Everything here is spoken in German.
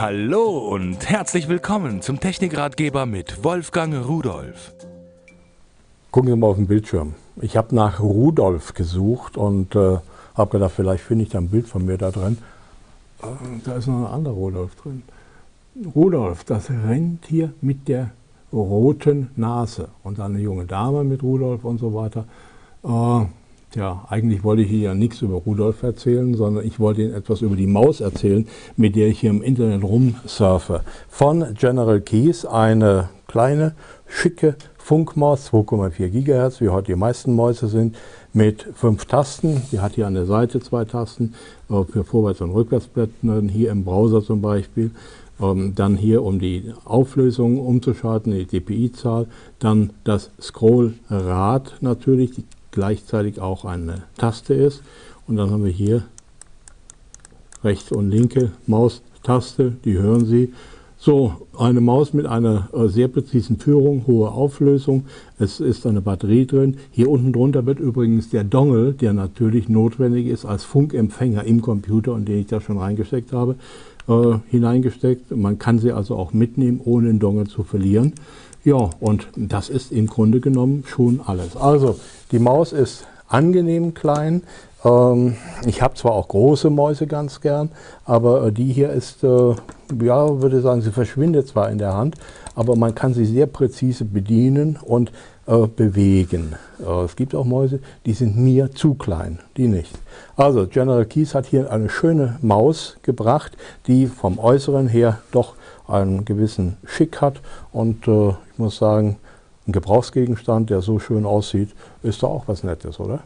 Hallo und herzlich willkommen zum Technikratgeber mit Wolfgang Rudolf. Gucken Sie mal auf den Bildschirm. Ich habe nach Rudolf gesucht und äh, habe gedacht, vielleicht finde ich da ein Bild von mir da drin. Äh, da ist noch ein anderer Rudolf drin. Rudolf, das Rentier mit der roten Nase und eine junge Dame mit Rudolf und so weiter. Äh, Tja, eigentlich wollte ich hier ja nichts über Rudolf erzählen, sondern ich wollte Ihnen etwas über die Maus erzählen, mit der ich hier im Internet rumsurfe. Von General Keys, eine kleine, schicke Funkmaus, 2,4 GHz, wie heute die meisten Mäuse sind, mit fünf Tasten. Die hat hier an der Seite zwei Tasten äh, für Vorwärts- und Rückwärtsblättern, hier im Browser zum Beispiel. Ähm, dann hier, um die Auflösung umzuschalten, die DPI-Zahl. Dann das Scrollrad natürlich, die gleichzeitig auch eine Taste ist. Und dann haben wir hier rechte und linke Maustaste, die hören Sie. So, eine Maus mit einer äh, sehr präzisen Führung, hohe Auflösung. Es ist eine Batterie drin. Hier unten drunter wird übrigens der Dongle, der natürlich notwendig ist als Funkempfänger im Computer und den ich da schon reingesteckt habe, äh, hineingesteckt. Man kann sie also auch mitnehmen, ohne den Dongle zu verlieren. Ja, und das ist im Grunde genommen schon alles. Also, die Maus ist angenehm klein. Ähm, ich habe zwar auch große Mäuse ganz gern, aber äh, die hier ist, äh, ja, würde sagen, sie verschwindet zwar in der Hand, aber man kann sie sehr präzise bedienen und äh, bewegen. Äh, es gibt auch Mäuse, die sind mir zu klein, die nicht. Also General Keys hat hier eine schöne Maus gebracht, die vom Äußeren her doch einen gewissen Schick hat und äh, ich muss sagen, ein Gebrauchsgegenstand, der so schön aussieht, ist doch auch was Nettes, oder?